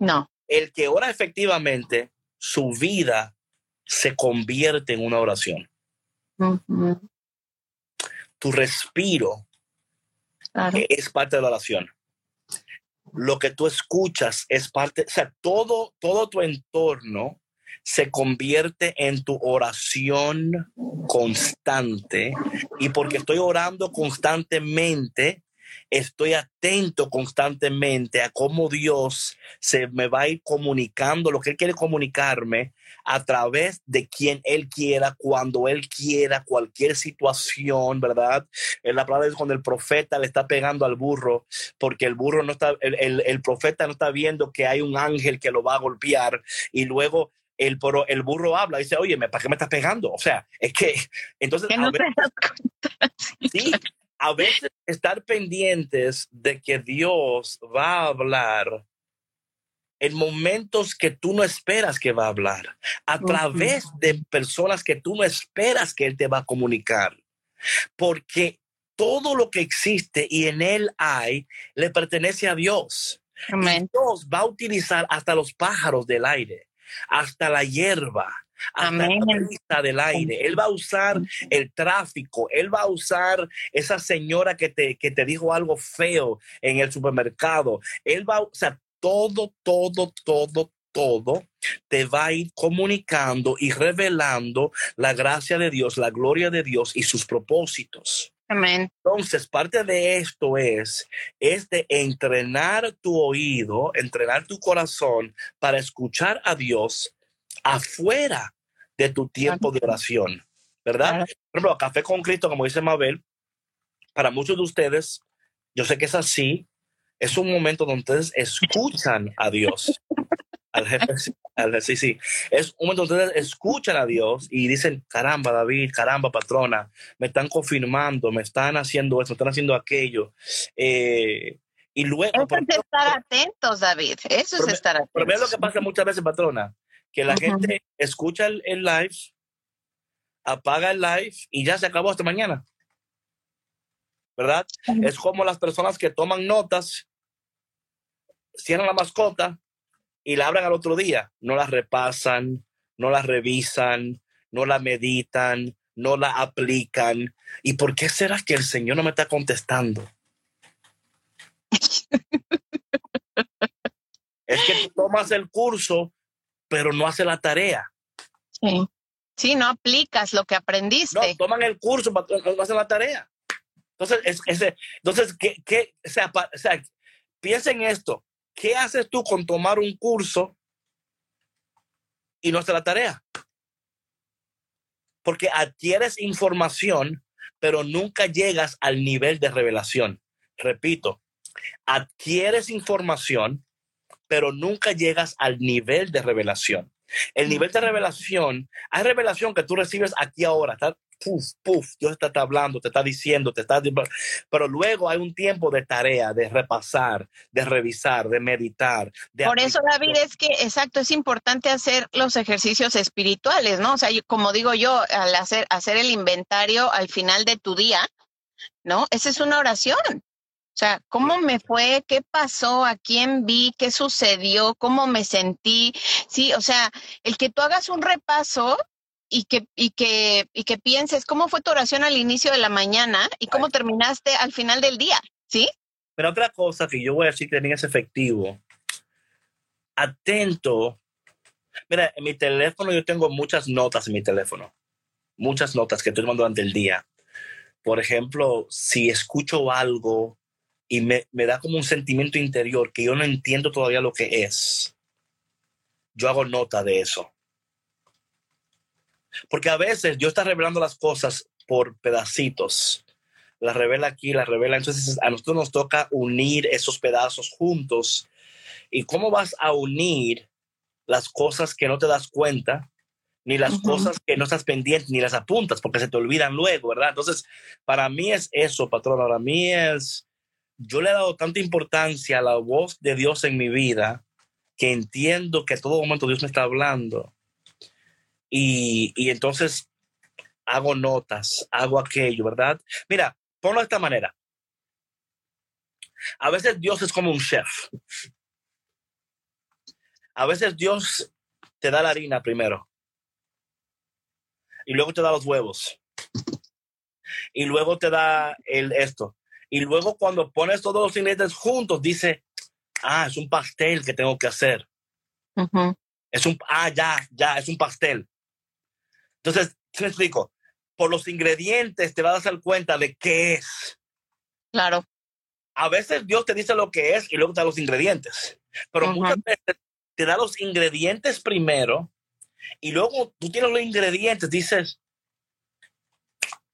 No. El que ora efectivamente, su vida se convierte en una oración. Tu respiro es parte de la oración. Lo que tú escuchas es parte, o sea, todo, todo tu entorno se convierte en tu oración constante y porque estoy orando constantemente, estoy atento constantemente a cómo Dios se me va a ir comunicando lo que Él quiere comunicarme a través de quien Él quiera, cuando Él quiera, cualquier situación, ¿verdad? En la palabra es cuando el profeta le está pegando al burro, porque el burro no está, el, profeta no está viendo que hay un ángel que lo va a golpear y luego el, el burro habla y dice, oye, ¿para qué me estás pegando? O sea, es que, entonces, no sí, a veces estar pendientes de que Dios va a hablar en momentos que tú no esperas que va a hablar, a través de personas que tú no esperas que Él te va a comunicar. Porque todo lo que existe y en Él hay, le pertenece a Dios. Dios va a utilizar hasta los pájaros del aire, hasta la hierba, hasta la del aire. Él va a usar el tráfico, él va a usar esa señora que te, que te dijo algo feo en el supermercado. Él va, a usar todo, todo, todo, todo te va a ir comunicando y revelando la gracia de Dios, la gloria de Dios y sus propósitos. Amén. Entonces, parte de esto es, es de entrenar tu oído, entrenar tu corazón para escuchar a Dios afuera de tu tiempo de oración, ¿verdad? Por ejemplo, Café con Cristo, como dice Mabel, para muchos de ustedes, yo sé que es así, es un momento donde ustedes escuchan a Dios. Al jefe, sí, sí. Es un momento donde ustedes escuchan a Dios y dicen, caramba, David, caramba, patrona, me están confirmando, me están haciendo esto, me están haciendo aquello. Eh, y luego... Eso es estar atentos, David. Eso es estar atentos. Pero lo que pasa muchas veces, patrona, que la gente escucha el, el live, apaga el live y ya se acabó hasta mañana. ¿verdad? Es como las personas que toman notas cierran la mascota y la abren al otro día. No la repasan, no la revisan, no la meditan, no la aplican. ¿Y por qué será que el Señor no me está contestando? es que tú tomas el curso, pero no haces la tarea. Sí. Sí, no aplicas lo que aprendiste. No, toman el curso, pero no hacen la tarea. Entonces, es, entonces ¿qué, qué, o sea, o sea, piensen esto. ¿Qué haces tú con tomar un curso y no hacer la tarea? Porque adquieres información, pero nunca llegas al nivel de revelación. Repito, adquieres información, pero nunca llegas al nivel de revelación. El nivel de revelación, hay revelación que tú recibes aquí ahora, puf, puf, Dios te está hablando, te está diciendo, te está... Pero luego hay un tiempo de tarea, de repasar, de revisar, de meditar. Por eso, David, es que, exacto, es importante hacer los ejercicios espirituales, ¿no? O sea, como digo yo, al hacer, hacer el inventario al final de tu día, ¿no? Esa es una oración. O sea, ¿cómo me fue? ¿Qué pasó? ¿A quién vi? ¿Qué sucedió? ¿Cómo me sentí? Sí, o sea, el que tú hagas un repaso y que, y que, y que pienses cómo fue tu oración al inicio de la mañana y cómo terminaste al final del día, ¿sí? Pero otra cosa que yo voy a decir que también es efectivo, atento. Mira, en mi teléfono yo tengo muchas notas en mi teléfono, muchas notas que estoy tomando durante el día. Por ejemplo, si escucho algo y me, me da como un sentimiento interior que yo no entiendo todavía lo que es, yo hago nota de eso porque a veces Dios está revelando las cosas por pedacitos. La revela aquí, la revela. Entonces a nosotros nos toca unir esos pedazos juntos. ¿Y cómo vas a unir las cosas que no te das cuenta? Ni las cosas que no estás pendiente, ni las apuntas, porque se te olvidan luego, ¿verdad? Entonces, para mí es eso, patrón. Para mí es, yo le he dado tanta importancia a la voz de Dios en mi vida que entiendo que a todo momento Dios me está hablando y, entonces hago notas, hago aquello, ¿verdad? Mira, ponlo de esta manera. A veces Dios es como un chef. A veces Dios te da la harina primero. Y luego te da los huevos. Y luego te da el esto. Y luego cuando pones todos los ingredientes juntos, dice, ah, es un pastel que tengo que hacer. Es un, ah, ya, ya, es un pastel. Entonces, te explico? Por los ingredientes te vas a dar cuenta de qué es. Claro. A veces Dios te dice lo que es y luego te da los ingredientes. Pero muchas veces te da los ingredientes primero y luego tú tienes los ingredientes, dices,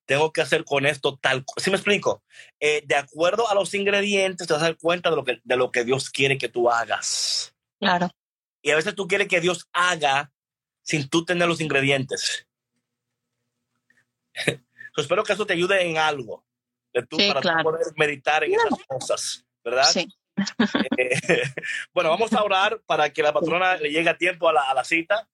tengo que hacer con esto tal. ¿Sí me explico? Eh, de acuerdo a los ingredientes te vas a dar cuenta de lo, que, de lo que Dios quiere que tú hagas. Claro. Y a veces tú quieres que Dios haga sin tú tener los ingredientes. espero que eso te ayude en algo. de tú para poder meditar en esas cosas, ¿verdad? Sí. Eh, bueno, vamos a orar para que la patrona le llegue a tiempo a la, a la cita.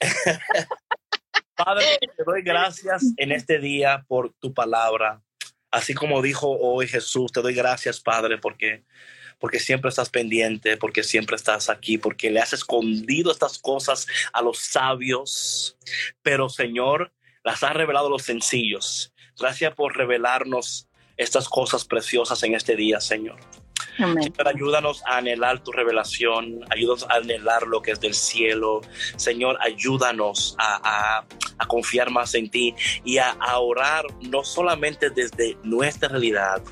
Padre, te doy gracias en este día por tu palabra. Así como dijo hoy Jesús, te doy gracias, Padre, porque porque siempre estás pendiente, porque siempre estás aquí, porque le has escondido estas cosas a los sabios, pero Señor, las has revelado a los sencillos. Gracias por revelarnos estas cosas preciosas en este día, Señor. Señor, ayúdanos a anhelar tu revelación, ayúdanos a anhelar lo que es del cielo. Señor, ayúdanos a, confiar más en ti y a, a, orar no solamente desde nuestra realidad,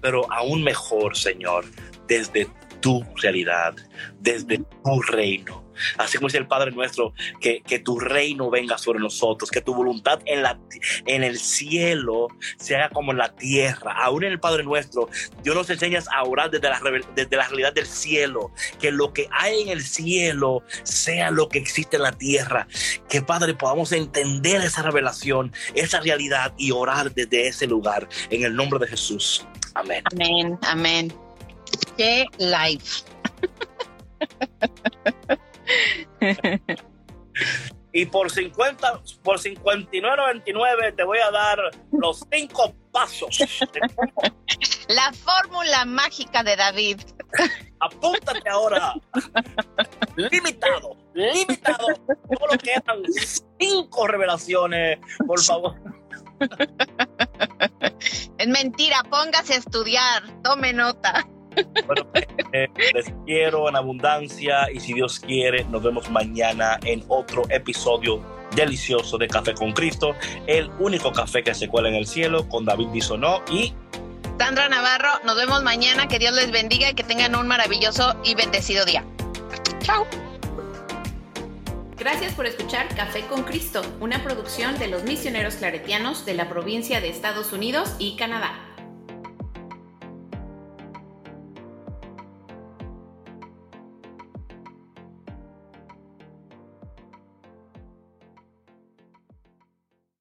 pero aún mejor, Señor, desde tu realidad, desde tu reino. Así como dice el Padre nuestro, que, que, tu reino venga sobre nosotros, que tu voluntad en, la, en el cielo se haga como en la tierra. Aún en el Padre nuestro, Dios nos enseña a orar desde la, desde la realidad del cielo, que lo que hay en el cielo sea lo que existe en la tierra. Que Padre podamos entender esa revelación, esa realidad y orar desde ese lugar. En el nombre de Jesús. Amén. Amén, amén. Qué life. Y por 50, por 59.99 te voy a dar los cinco pasos. La fórmula mágica de David. Apúntate ahora. Limitado, limitado. Solo quedan cinco revelaciones, por favor. Es mentira, póngase a estudiar, tome nota. Bueno, eh, les quiero en abundancia y si Dios quiere, nos vemos mañana en otro episodio delicioso de Café con Cristo, el único café que se cuela en el cielo con David Bisonó y Sandra Navarro. Nos vemos mañana. Que Dios les bendiga y que tengan un maravilloso y bendecido día. Chao. Gracias por escuchar Café con Cristo, una producción de los misioneros claretianos de la provincia de Estados Unidos y Canadá.